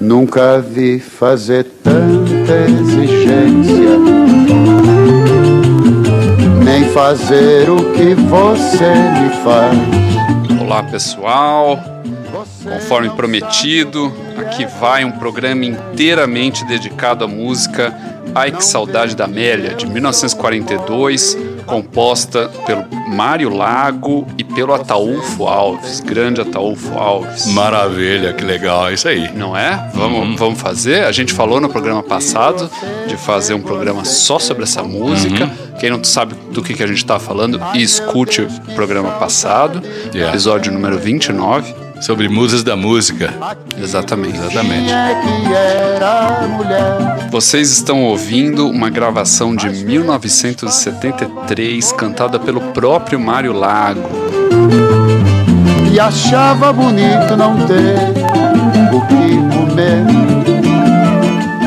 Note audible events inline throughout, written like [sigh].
Nunca vi fazer tanta exigência, nem fazer o que você me faz. Olá pessoal, conforme prometido, aqui vai um programa inteiramente dedicado à música. Ai que Saudade da Amélia, de 1942, composta pelo Mário Lago e pelo Ataúfo Alves, grande Ataúfo Alves. Maravilha, que legal, é isso aí. Não é? Vamos, uhum. vamos fazer? A gente falou no programa passado de fazer um programa só sobre essa música. Uhum. Quem não sabe do que, que a gente está falando, escute o programa passado, yeah. episódio número 29 sobre musas da música. Exatamente. Exatamente. Vocês estão ouvindo uma gravação de 1973 cantada pelo próprio Mário Lago. E achava bonito não ter o que comer.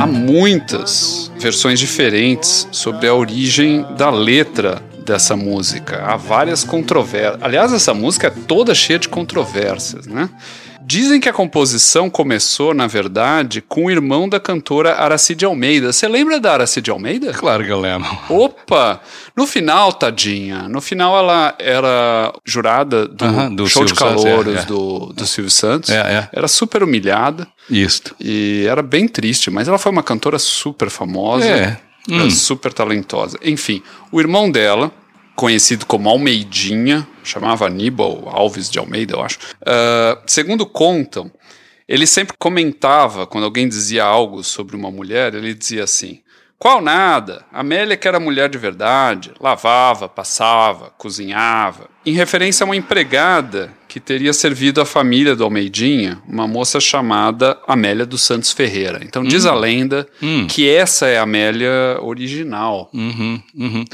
Há muitas versões diferentes sobre a origem da letra dessa música. Há várias controvérsias. Aliás, essa música é toda cheia de controvérsias, né? Dizem que a composição começou, na verdade, com o irmão da cantora Aracide Almeida. Você lembra da Aracide Almeida? Claro que eu lembro. Opa! No final, tadinha, no final ela era jurada do, uh -huh, do show Silvio de calouros é, é. Do, do Silvio Santos. É, é. Era super humilhada. Isso. E era bem triste, mas ela foi uma cantora super famosa. É. Hum. super talentosa. Enfim, o irmão dela conhecido como Almeidinha, chamava Aníbal Alves de Almeida, eu acho. Uh, segundo contam, ele sempre comentava, quando alguém dizia algo sobre uma mulher, ele dizia assim: Qual nada? Amélia que era mulher de verdade, lavava, passava, cozinhava. Em referência a uma empregada que teria servido a família do Almeidinha, uma moça chamada Amélia dos Santos Ferreira. Então diz a hum. lenda hum. que essa é a Amélia original. Uhum, uhum.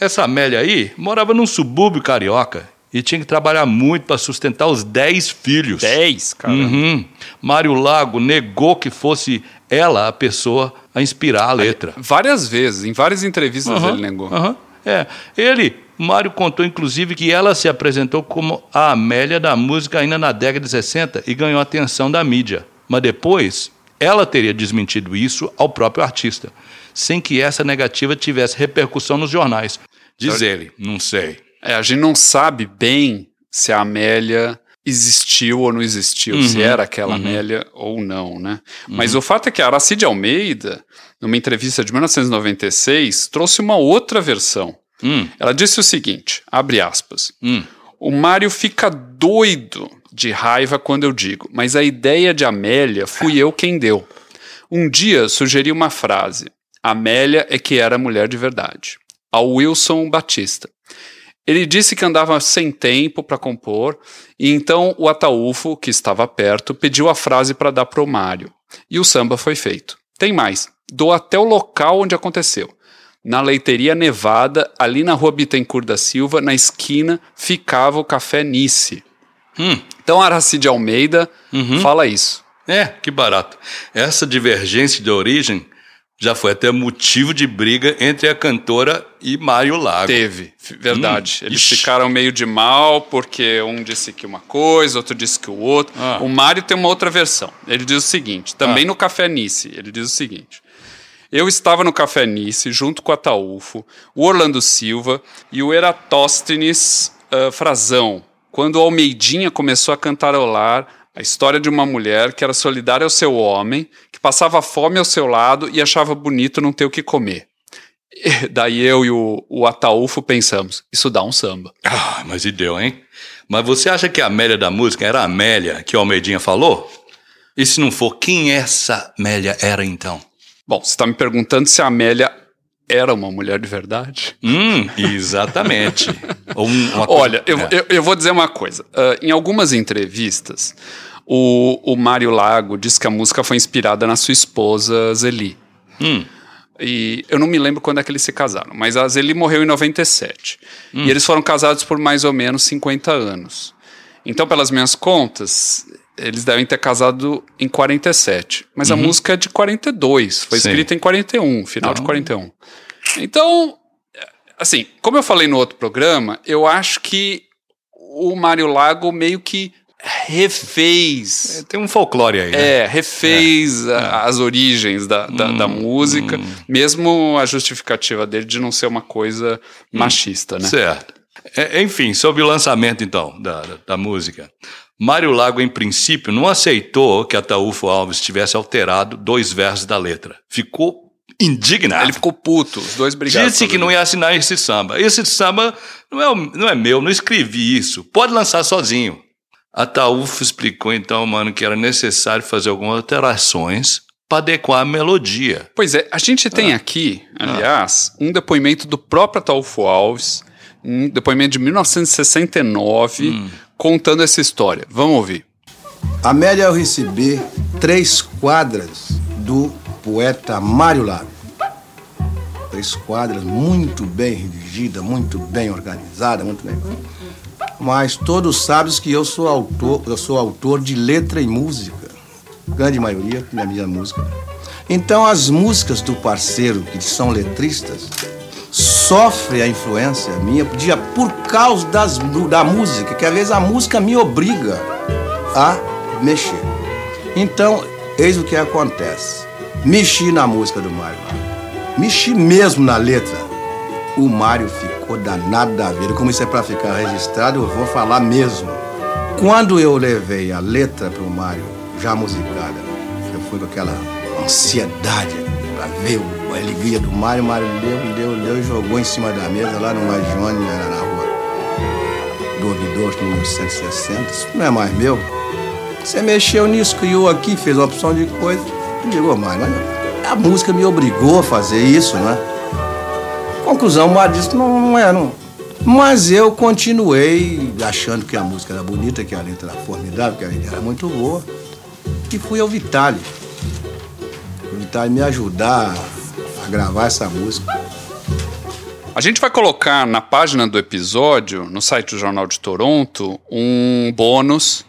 Essa Amélia aí morava num subúrbio carioca e tinha que trabalhar muito para sustentar os dez filhos. Dez, cara. Uhum. Mário Lago negou que fosse ela a pessoa a inspirar a letra. Várias vezes, em várias entrevistas uhum. ele negou. Uhum. É, ele, Mário contou inclusive que ela se apresentou como a Amélia da música ainda na década de 60 e ganhou atenção da mídia. Mas depois, ela teria desmentido isso ao próprio artista, sem que essa negativa tivesse repercussão nos jornais. Diz ele, não sei. É, a gente não sabe bem se a Amélia existiu ou não existiu, uhum, se era aquela uhum. Amélia ou não, né? Uhum. Mas o fato é que a Aracide Almeida, numa entrevista de 1996, trouxe uma outra versão. Hum. Ela disse o seguinte, abre aspas, hum. o Mário fica doido de raiva quando eu digo, mas a ideia de Amélia fui eu quem deu. Um dia sugeri uma frase, Amélia é que era mulher de verdade ao Wilson Batista. Ele disse que andava sem tempo para compor, e então o Ataúfo, que estava perto, pediu a frase para dar para o Mário. E o samba foi feito. Tem mais, dou até o local onde aconteceu. Na leiteria Nevada, ali na rua Bittencourt da Silva, na esquina, ficava o Café Nice. Hum. Então Aracide Almeida uhum. fala isso. É, que barato. Essa divergência de origem já foi até motivo de briga entre a cantora e Mário Lago. Teve, verdade. Hum, Eles ixi. ficaram meio de mal porque um disse que uma coisa, outro disse que o outro. Ah. O Mário tem uma outra versão. Ele diz o seguinte, também ah. no Café Nice, ele diz o seguinte. Eu estava no Café Nice junto com a Taúfo, o Orlando Silva e o Eratóstenes uh, Frazão, quando o Almeidinha começou a cantarolar a história de uma mulher que era solidária ao seu homem, que passava fome ao seu lado e achava bonito não ter o que comer. [laughs] E daí eu e o, o Ataúfo pensamos, isso dá um samba. Ah, mas e deu, hein? Mas você acha que a Amélia da música era a Amélia que o Almeidinha falou? E se não for, quem essa Amélia era então? Bom, você está me perguntando se a Amélia era uma mulher de verdade? Hum, exatamente. [laughs] um, Olha, eu, é. eu, eu, vou dizer uma coisa. Uh, em algumas entrevistas, o, o Mário Lago diz que a música foi inspirada na sua esposa Zeli. Hum. E eu não me lembro quando é que eles se casaram, mas a Zeli morreu em 97. Hum. E eles foram casados por mais ou menos 50 anos. Então, pelas minhas contas, eles devem ter casado em 47. Mas uhum. a música é de 42. Foi Sim. escrita em 41, final ah. de 41. Então, assim, como eu falei no outro programa, eu acho que o Mário Lago meio que refez. Tem um folclore aí. né? É, refez a- as origens da, da, da música, mesmo a justificativa dele de não ser uma coisa machista, né? Certo. É, enfim, sobre o lançamento, então, da, da música. Mário Lago, em princípio, não aceitou que Ataúfo Alves tivesse alterado dois versos da letra. Ficou indignado. Ele ficou puto, os dois brigaram. Disse que não ia assinar esse samba. Esse samba não é, não é meu, não escrevi isso. Pode lançar sozinho. Ataúfo explicou então, mano, que era necessário fazer algumas alterações para adequar a melodia. Pois é, a gente tem aqui, aliás, um depoimento do próprio Ataúfo Alves, um depoimento de 1969, contando essa história. Vamos ouvir. Amélia, eu recebi três quadras do poeta Mário Lago. Três quadras muito bem redigidas, muito bem organizadas, muito bem. Mas todos sabem que eu sou autor, eu sou autor de letra e música. Grande maioria da minha música. Então as músicas do parceiro, que são letristas, sofrem a influência minha por causa das, da música, que às vezes a música me obriga a mexer. Então, eis o que acontece. Mexi na música do Mário. Mexi mesmo na letra. O Mário ficou danado da vida. Como isso é pra ficar registrado, eu vou falar mesmo. Quando eu levei a letra pro Mário, já musicada, eu fui com aquela ansiedade pra ver o- a alegria do Mário. O Mário leu, leu, leu e jogou em cima da mesa lá no era na rua do ouvidor, número 160. Isso não é mais meu. Você mexeu nisso, criou aqui, fez uma opção de coisa. Não ligou mais, mas a música me obrigou a fazer isso, né? Conclusão, o Mário disse, não, não é, não. Mas eu continuei achando que a música era bonita, que a letra era formidável, que a letra era muito boa. E fui ao Vitale. O Vitale me ajudar gravar essa música. A gente vai colocar na página do episódio, no site do Jornal de Toronto, um bônus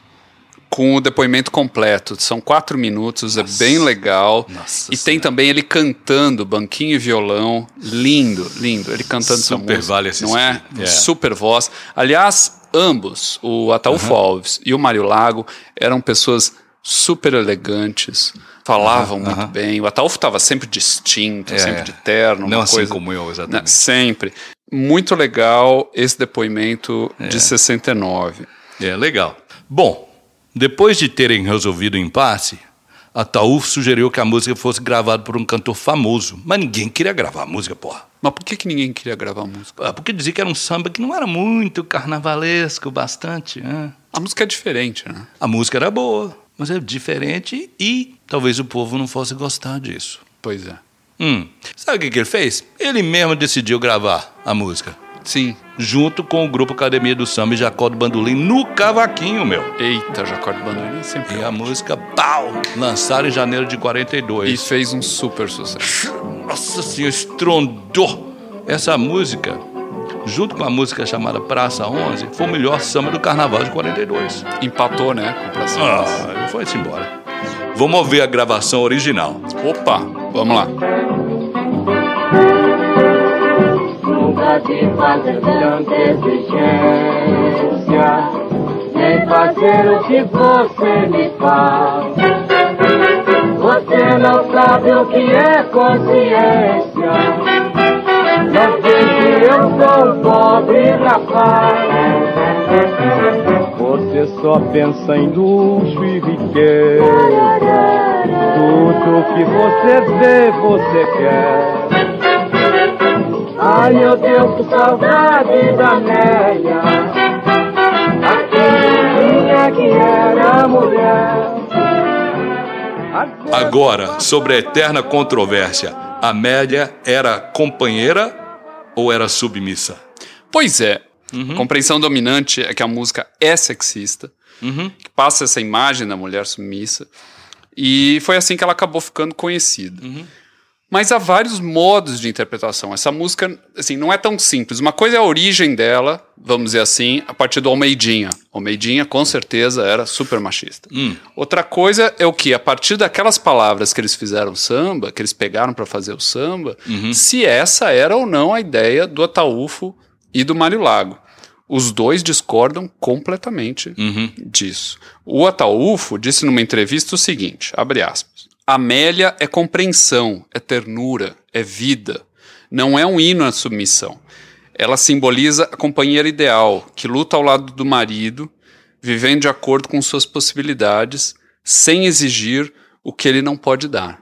com o depoimento completo. São quatro minutos, é bem legal. Nossa e tem também ele cantando, banquinho e violão. Lindo, lindo. Ele cantando essa Super música. vale assistir. Não é? É. Super voz. Aliás, ambos, o Ataúfo Alves e o Mário Lago, eram pessoas super elegantes. Falavam muito bem. O Ataúfo estava sempre distinto, É. sempre de terno. Não uma assim coisa, como eu, exatamente. né, Sempre. Muito legal esse depoimento É. de 69. É, legal. Bom, depois de terem resolvido o impasse, Ataúfo sugeriu que a música fosse gravada por um cantor famoso. Mas ninguém queria gravar a música, porra. Mas por que, que ninguém queria gravar a música? Ah, Porque dizia que era um samba que não era muito carnavalesco, bastante. né? A música é diferente, né? A música era boa, mas é diferente e talvez o povo não fosse gostar disso. Pois é. Hum. Sabe o que, que ele fez? Ele mesmo decidiu gravar a música. Sim. Junto com o grupo Academia do Samba e Jacó do Bandolim no cavaquinho, meu. Eita, Jacó de Bandolim sempre. E a música, pau! Lançaram em janeiro de E 42. fez um super sucesso. Nossa senhora, estrondou! Essa música, junto com a música chamada Praça 11, foi o melhor samba do carnaval de 42. Empatou, né? Com Praça Nossa. Ah, foi-se embora. Vamos ouvir a gravação original. Opa, vamos lá. Nunca te fazer tanta exigência, nem fazer o que você me faz. Você não sabe o que é consciência. Não sei que eu sou um pobre rapaz. Você só pensa em luxo e riqueza. Tudo que você vê, você quer. Ai meu Deus, que saudade da Néia Aquela que era mulher Agora, sobre a eterna controvérsia, Amélia era companheira ou era submissa? Pois é. A compreensão dominante é que a música é sexista, que passa essa imagem da mulher submissa. E foi assim que ela acabou ficando conhecida. Mas há vários modos de interpretação. Essa música, assim, não é tão simples. Uma coisa é a origem dela, vamos dizer assim, a partir do Almeidinha. Almeidinha, com certeza, era super machista. Outra coisa é o que, a partir daquelas palavras que eles fizeram samba, que eles pegaram para fazer o samba, se essa era ou não a ideia do Ataúfo e do Mário Lago. Os dois discordam completamente Uhum. disso. O Ataúfo disse numa entrevista o seguinte, abre aspas, Amélia é compreensão, é ternura, é vida. Não é um hino à submissão. Ela simboliza a companheira ideal, que luta ao lado do marido, vivendo de acordo com suas possibilidades, sem exigir o que ele não pode dar.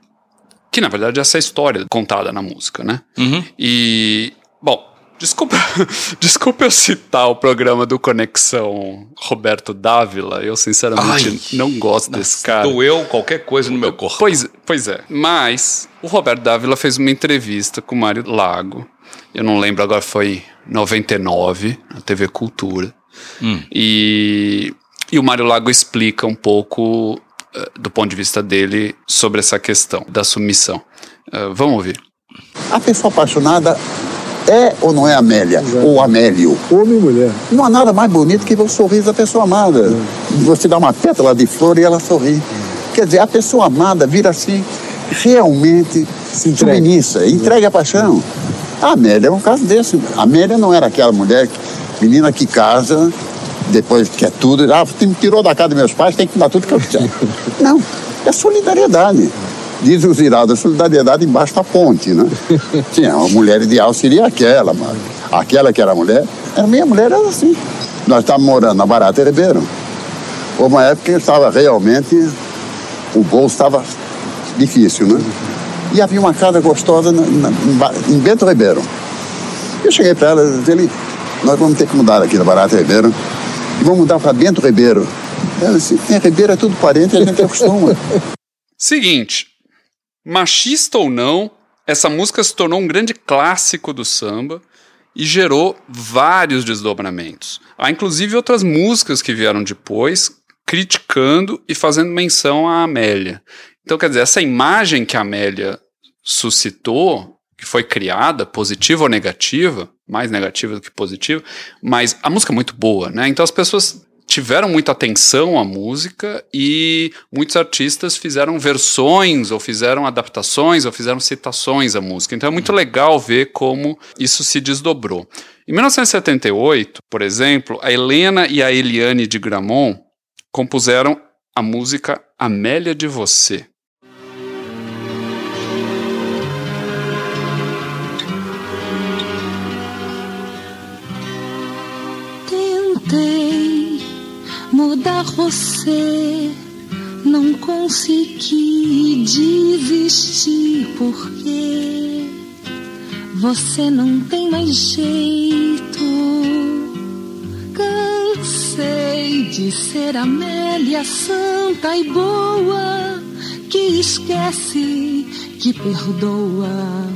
Que na verdade essa é a história contada na música, né? Uhum. E, bom, desculpa, [laughs] desculpa eu citar o programa do Conexão Roberto Dávila. Eu, sinceramente, Ai. não gosto desse cara. Doeu qualquer coisa no meu corpo. Pois, pois é. Mas o Roberto Dávila fez uma entrevista com o Mário Lago. Eu não lembro agora, foi 99, na TV Cultura. Hum. E, e o Mário Lago explica um pouco, eh, do ponto de vista dele, sobre essa questão da submissão. Eh, vamos ouvir. A pessoa apaixonada é ou não é Amélia? Ou Amélio? Homem e mulher. Não há nada mais bonito que o sorriso da pessoa amada. Você dá uma pétala de flor e ela sorri. Quer dizer, a pessoa amada vira assim, realmente Se entrega. submissa, entrega a paixão. A Amélia é um caso desse. A Amélia não era aquela mulher, que- menina que casa, depois quer tudo, ah, me tirou da casa dos meus pais, tem que dar tudo que eu quiser. [laughs] Não, é solidariedade. Diz o Ziraldo, solidariedade embaixo da ponte, né? [laughs] Sim, a mulher ideal seria aquela, mas aquela que era a mulher, a minha mulher era assim. Nós estávamos morando na Barata Ribeiro. Houve uma época que eu estava realmente, o bolso estava difícil, né? E havia uma casa gostosa na- na- em Bento Ribeiro. Eu cheguei para ela e disse, nós vamos ter que mudar aqui da Barata Ribeiro e vamos mudar para Bento Ribeiro. Ela disse, em Ribeiro é tudo parente, a gente acostuma. [laughs] Seguinte, machista ou não, essa música se tornou um grande clássico do samba e gerou vários desdobramentos. Há inclusive outras músicas que vieram depois criticando e fazendo menção à Amélia. Então, quer dizer, essa imagem que a Amélia suscitou, que foi criada, positiva ou negativa, mais negativa do que positiva, mas a música é muito boa, né? Então as pessoas tiveram muita atenção à música e muitos artistas fizeram versões ou fizeram adaptações ou fizeram citações à música. Então é muito legal ver como isso se desdobrou. Em 1978, por exemplo, a Helena e a Eliane de Gramont compuseram a música Amélia de Você. Mudar você, não consegui desistir porque você não tem mais jeito. Cansei de ser Amélia santa e boa, que esquece, que perdoa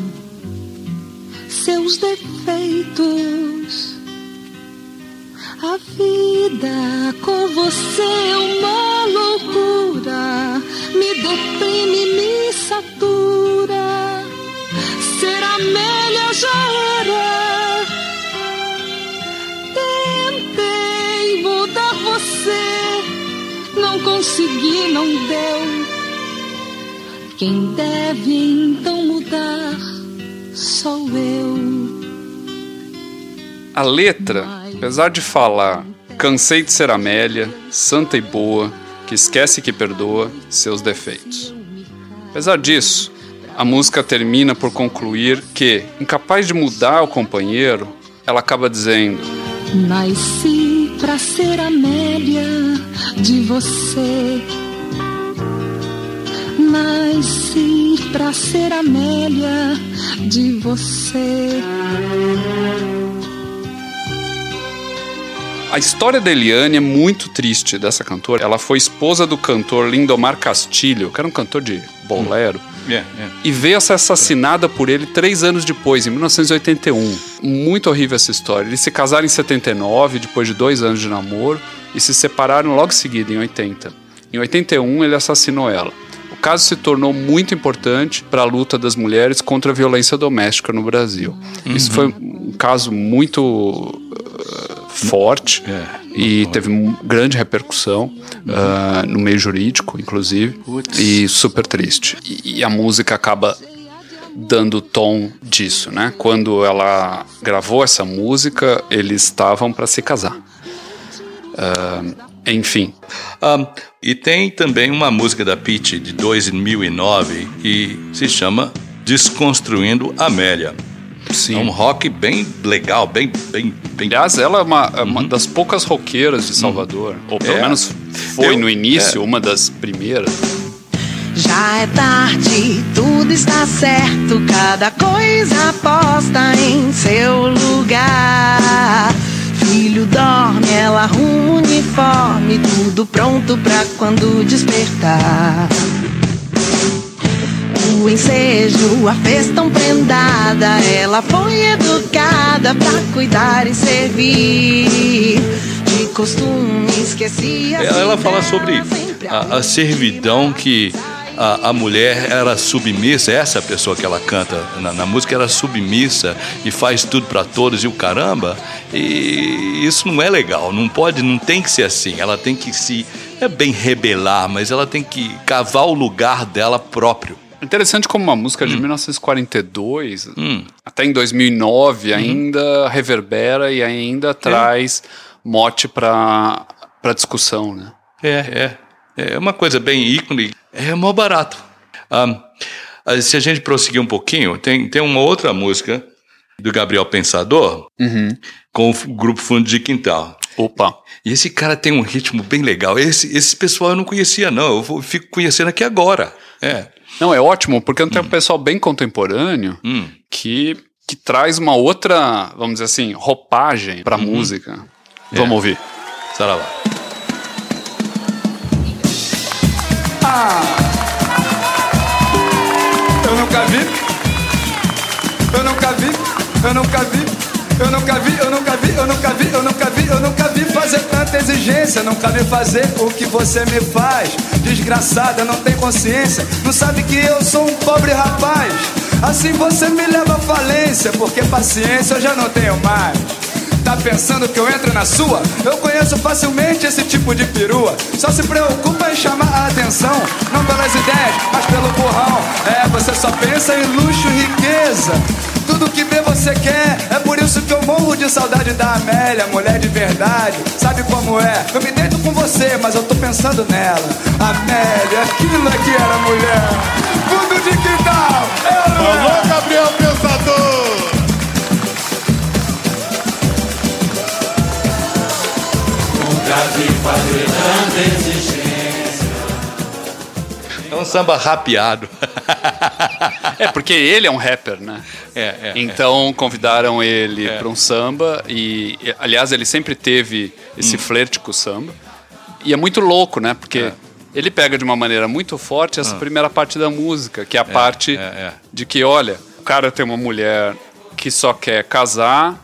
seus defeitos. A vida com você é uma loucura, me deprime, me satura. Ser Amélia já era. Tentei mudar você, não consegui, não deu. Quem deve então mudar sou eu. A letra, apesar de falar cansei de ser Amélia, santa e boa, que esquece que perdoa seus defeitos. Apesar disso, a música termina por concluir que, incapaz de mudar o companheiro, ela acaba dizendo: Nasci pra ser Amélia de você. Nasci pra ser Amélia de você. A história da Eliane é muito triste dessa cantora. Ela foi esposa do cantor Lindomar Castilho, que era um cantor de bolero. É, é. e veio a ser assassinada por ele três anos depois, em 1981. Muito horrível essa história. Eles se casaram em 79, depois de dois anos de namoro, e se separaram logo em seguida, em 80. Em 81, ele assassinou ela. O caso se tornou muito importante para a luta das mulheres contra a violência doméstica no Brasil. Isso foi um caso muito forte É, e teve um grande repercussão uh, no meio jurídico, inclusive, e super triste. E, e a música acaba dando o tom disso, né? Quando ela gravou essa música, eles estavam para se casar. Uh, enfim. Um, e tem também uma música da Pitty de 2009 que se chama Desconstruindo Amélia. Sim. É um rock bem legal, bem. bem, bem... Aliás, ela é uma, é uma das poucas roqueiras de Salvador. Ou pelo É. menos foi Eu- no início, é. uma das primeiras. Já é tarde, tudo está certo, cada coisa posta em seu lugar. Filho dorme, ela arruma o uniforme, tudo pronto pra quando despertar. O ensejo, a fez tão prendada, ela foi educada pra cuidar e servir. De costume, esquecia. Ela, ela fala sobre a, a servidão que a, a mulher era submissa, essa pessoa que ela canta na, na música era submissa e faz tudo para todos e o caramba. E isso não é legal, não pode, não tem que ser assim. Ela tem que se, é bem rebelar, mas ela tem que cavar o lugar dela próprio. Interessante como uma música de 1942, Hum. até em 2009, ainda reverbera e ainda traz mote para discussão, né? É, é. É uma coisa bem ícone. É mó barato. Ah, ah, se a gente prosseguir um pouquinho, tem, tem uma outra música do Gabriel Pensador com o grupo Fundo de Quintal. Opa. E esse cara tem um ritmo bem legal. Esse, esse pessoal eu não conhecia, não. Eu fico conhecendo aqui agora. É. Não, é ótimo, porque tem um pessoal bem contemporâneo Hum. que, que traz uma outra, vamos dizer assim, roupagem pra música. Vamos ouvir. Saravá. Eu nunca vi. Eu nunca vi. Eu nunca vi. Eu nunca vi, eu nunca vi, eu nunca vi, eu nunca vi, eu nunca vi fazer tanta exigência. Nunca vi fazer o que você me faz. Desgraçada, não tem consciência. Não sabe que eu sou um pobre rapaz. Assim você me leva à falência. Porque paciência eu já não tenho mais. Tá pensando que eu entro na sua? Eu conheço facilmente esse tipo de perua. Só se preocupa em chamar a atenção, não pelas ideias, mas pelo burrão. É, você só pensa em luxo e riqueza. Tudo que vê você quer, é por isso que eu morro de saudade da Amélia, mulher de verdade. Sabe como é? Eu me deito com você, mas eu tô pensando nela. Amélia, aquilo é que era mulher. Fundo de quintal, ela não é. Gabriel Pensador! É um samba rapeado. [laughs] [laughs] É, porque ele é um rapper, né? É, é, Então convidaram ele pra um samba e, aliás, ele sempre teve esse flerte com o samba. E é muito louco, né? Porque ele pega de uma maneira muito forte essa primeira parte da música, que é a parte é, é. de que, olha, o cara tem uma mulher que só quer casar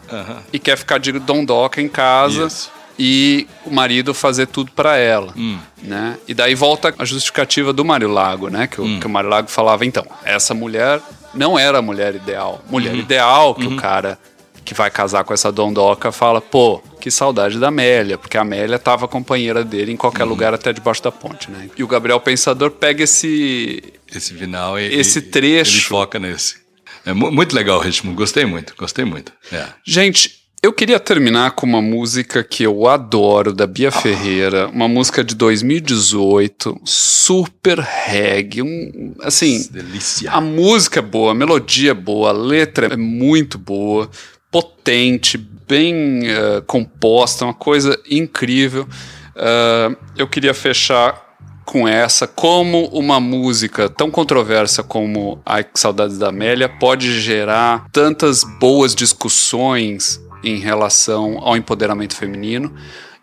e quer ficar de dondoca em casa Isso. E o marido fazer tudo pra ela, né? E daí volta a justificativa do Mário Lago, né? Que o, que o Mário Lago falava, então, essa mulher não era a mulher ideal. Mulher ideal que o cara que vai casar com essa dondoca fala, pô, que saudade da Amélia, porque a Amélia tava companheira dele em qualquer lugar até debaixo da ponte, né? E o Gabriel Pensador pega esse Esse final. e- Esse e- trecho. Ele foca nesse. É mu- muito legal o ritmo. Gostei muito, gostei muito. É. Gente, eu queria terminar com uma música que eu adoro, da Bia Ferreira, uma música de 2018, super reggae, um, assim, Delícia. a música é boa, a melodia é boa, a letra é muito boa, potente, bem eh, composta, uma coisa incrível. Ah, eu queria fechar com essa, como uma música tão controversa como Ai que Saudades da Amélia pode gerar tantas boas discussões em relação ao empoderamento feminino.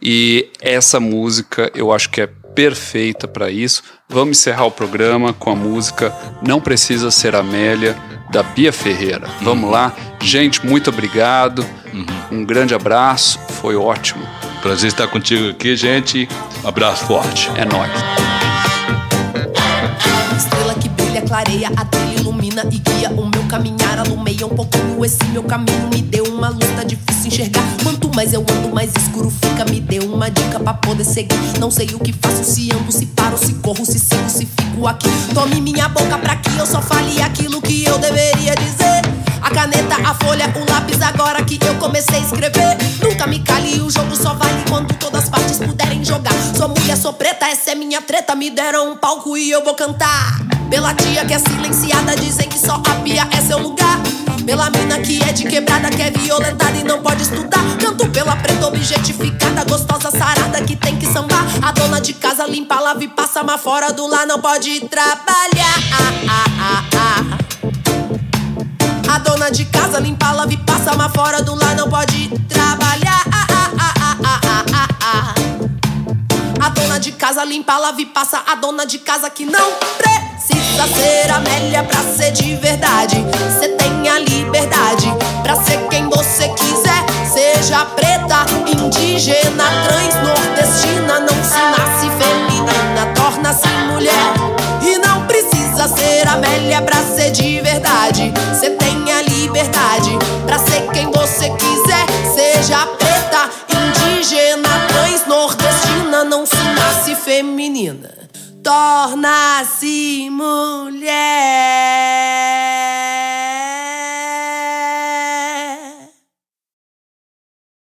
E essa música eu acho que é perfeita para isso. Vamos encerrar o programa com a música Não Precisa Ser Amélia, da Bia Ferreira. Vamos lá. Gente, muito obrigado. Um grande abraço. Foi ótimo. Prazer estar contigo aqui, gente. Um abraço forte. É nóis clareia, a dele ilumina e guia o meu caminhar. Alumeia um pouquinho esse meu caminho, me deu uma luz, tá difícil enxergar. Quanto mais eu ando, mais escuro fica. Me deu uma dica pra poder seguir. Não sei o que faço, se ando, se paro, se corro, se sigo, se fico aqui. Tome minha boca pra que eu só fale aquilo que eu deveria dizer. A caneta, a folha, o lápis, agora que eu comecei a escrever. Nunca me cale, o jogo só vale quando todas as partes puderem jogar. Sou mulher, sou preta, essa é minha treta. Me deram um palco e eu vou cantar. Pela tia que é silenciada, dizem que só a pia é seu lugar. Pela mina que é de quebrada, que é violentada e não pode estudar. Canto pela preta objetificada, gostosa sarada que tem que sambar. A dona de casa limpa, lava e passa, mas fora do lar não pode trabalhar. A dona de casa limpa, lava e passa, mas fora do lar não pode trabalhar. A dona de casa limpa, lava e passa. A dona de casa que não precisa ser Amélia pra ser de verdade. Cê tem a liberdade pra ser quem você quiser. Seja preta, indígena, trans, nordestina. Não se nasce feminina, torna-se mulher. E não precisa ser Amélia pra ser de verdade. Cê torna-se mulher.